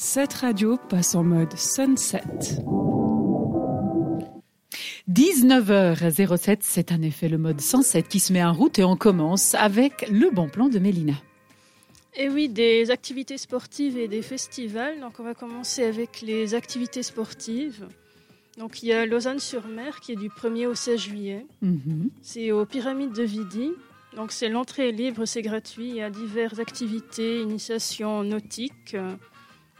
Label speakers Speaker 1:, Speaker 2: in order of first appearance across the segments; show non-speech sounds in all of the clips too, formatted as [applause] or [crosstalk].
Speaker 1: Cette radio passe en mode sunset. 19h07, c'est en effet le mode sunset qui se met en route et on commence avec le bon plan de Mélina.
Speaker 2: Et oui, des activités sportives et des festivals. Donc on va commencer avec les activités sportives. Donc il y a Lausanne-sur-Mer qui est du 1er au 16 juillet.
Speaker 1: Mhm.
Speaker 2: C'est aux Pyramides de Vidi. Donc c'est l'entrée est libre, c'est gratuit. Il y a diverses activités, initiation nautique.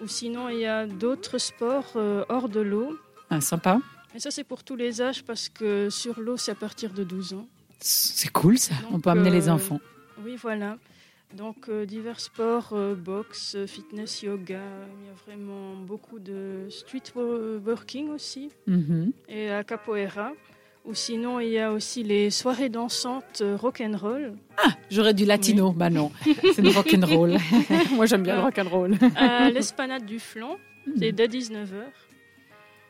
Speaker 2: Ou sinon il y a d'autres sports euh, hors de l'eau.
Speaker 1: Ah, sympa.
Speaker 2: Et ça c'est pour tous les âges parce que sur l'eau c'est à partir de 12 ans.
Speaker 1: C'est cool ça. on peut amener les
Speaker 2: euh,
Speaker 1: enfants.
Speaker 2: Oui, voilà. Donc, euh, divers sports, euh, boxe, fitness, yoga. Il y a vraiment beaucoup de street wo- working aussi.
Speaker 1: Mhm.
Speaker 2: Et la capoeira. Ou sinon, il y a aussi les soirées dansantes euh, rock'n'roll.
Speaker 1: J'aurais du latino. Bah non, c'est du rock'n'roll. [laughs] Moi j'aime bien le rock'n'roll.
Speaker 2: à l'esplanade du flanc.
Speaker 1: Hmm.
Speaker 2: C'est dès 19h.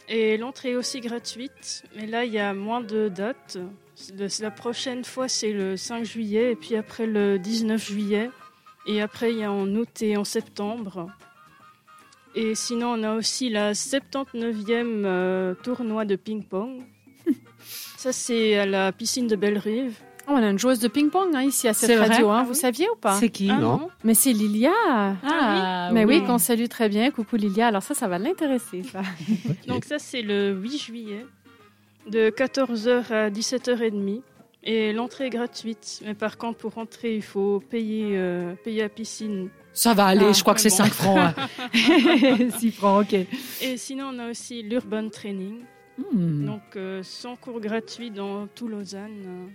Speaker 2: Et l'entrée est aussi gratuite. Mais là, il y a moins de dates. Le- La prochaine fois, c'est le 5 juillet. Et puis après, le 19 juillet. Et après, il y a en août et en septembre. Et sinon, on a aussi la 79e euh, tournoi de ping-pong. Ça, c'est à la piscine de Belle-Rive.
Speaker 3: Oh, on a une joueuse de ping-pong hein, ici à cette radio, hein,
Speaker 2: Ah
Speaker 3: vous
Speaker 2: oui.
Speaker 3: saviez ou pas
Speaker 1: C'est qui
Speaker 2: Ah
Speaker 4: Non.
Speaker 3: Mais c'est Lilia.
Speaker 1: Ah,
Speaker 3: Mais oui, qu'on salue très bien. Coucou Lilia. Alors ça, ça va l'intéresser. ça. [laughs]
Speaker 2: Donc ça, c'est le 8 juillet, de 14h à 17h30. Et l'entrée est gratuite. Mais par contre, pour rentrer, il faut payer, euh, payer à piscine.
Speaker 1: Ça va aller,
Speaker 2: Ah,
Speaker 1: je crois que c'est
Speaker 2: bon.
Speaker 1: 5 francs. hein. [laughs] 6 francs, ok.
Speaker 2: Et sinon, on a aussi l'Urban Training.
Speaker 1: Hmm.
Speaker 2: Donc, euh, 100 cours gratuits dans tout Lausanne. euh,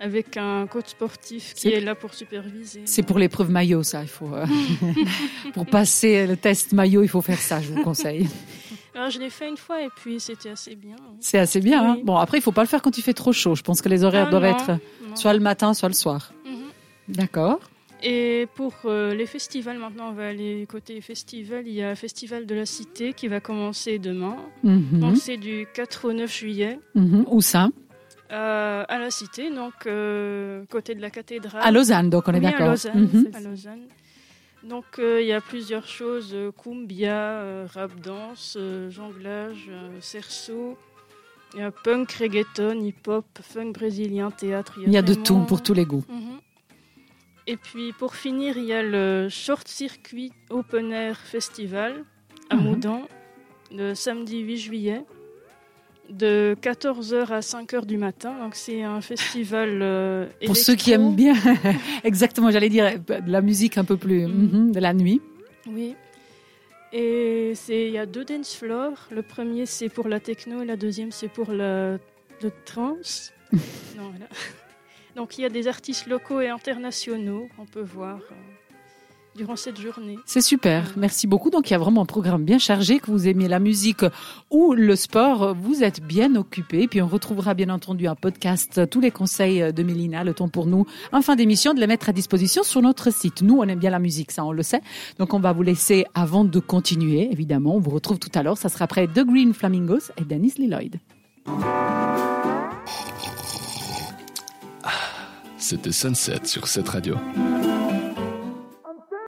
Speaker 2: avec un coach sportif qui est là pour superviser.
Speaker 1: C'est pour l'épreuve maillot, ça. Il faut, euh, [laughs] [laughs] pour passer le test maillot, il faut faire ça, je vous conseille. [laughs]
Speaker 2: Alors, je l'ai fait une fois et puis c'était assez bien.
Speaker 1: C'est assez bien. hein. Bon, après, il faut pas le faire quand il fait trop chaud. Je pense que les horaires
Speaker 2: Ah,
Speaker 1: doivent
Speaker 2: non,
Speaker 1: être
Speaker 2: non.
Speaker 1: soit le matin, soit le soir.
Speaker 2: Mhm.
Speaker 1: D'accord.
Speaker 2: Et pour euh, les festivals, maintenant, on va aller côté festival. Il y a un festival de la Cité qui va commencer demain.
Speaker 1: Mhm.
Speaker 2: Donc, c'est du 4 au 9 juillet
Speaker 1: Mhm. Où ça?
Speaker 2: Euh, à la Cité, donc euh, côté de la cathédrale.
Speaker 1: À Lausanne, donc on est
Speaker 2: Oui, à
Speaker 1: d'accord.
Speaker 2: Lausanne,
Speaker 1: Mhm.
Speaker 2: à Lausanne. Donc, il y a plusieurs choses cumbia, rap danse, jonglage, cerceau. Il y a punk, reggaeton, hip-hop, funk brésilien, théâtre.
Speaker 1: Il y a de tout pour tous les goûts.
Speaker 2: Et puis pour finir, il y a le Short Circuit Open Air Festival à
Speaker 1: Mhm.
Speaker 2: Moudan, le samedi 8 juillet, de 14h à 5h du matin. Donc c'est un festival euh,
Speaker 1: Pour ceux qui aiment bien, [laughs] exactement, j'allais dire de la musique un peu plus
Speaker 2: Mhm.
Speaker 1: mhm, de la nuit.
Speaker 2: Oui. Et c'est il y a deux dance floors. Le premier c'est pour la techno et la deuxième c'est pour la le trance. [laughs] non, voilà. Donc il y a des artistes locaux et internationaux. On peut voir euh, durant cette journée.
Speaker 1: C'est super, merci beaucoup. Donc il y a vraiment un programme bien chargé, que vous aimiez la musique ou le sport, vous êtes bien occupé. Puis on retrouvera bien entendu un podcast, tous les conseils de Mélina, le temps pour nous, en fin d'émission, de les mettre à disposition sur notre site. Nous, on aime bien la musique, ça on le sait. Donc on va vous laisser avant de continuer, évidemment. On vous retrouve tout à l'heure, ça sera après The Green Flamingos et Dennis Lloyd.
Speaker 4: C'était Sunset sur cette radio.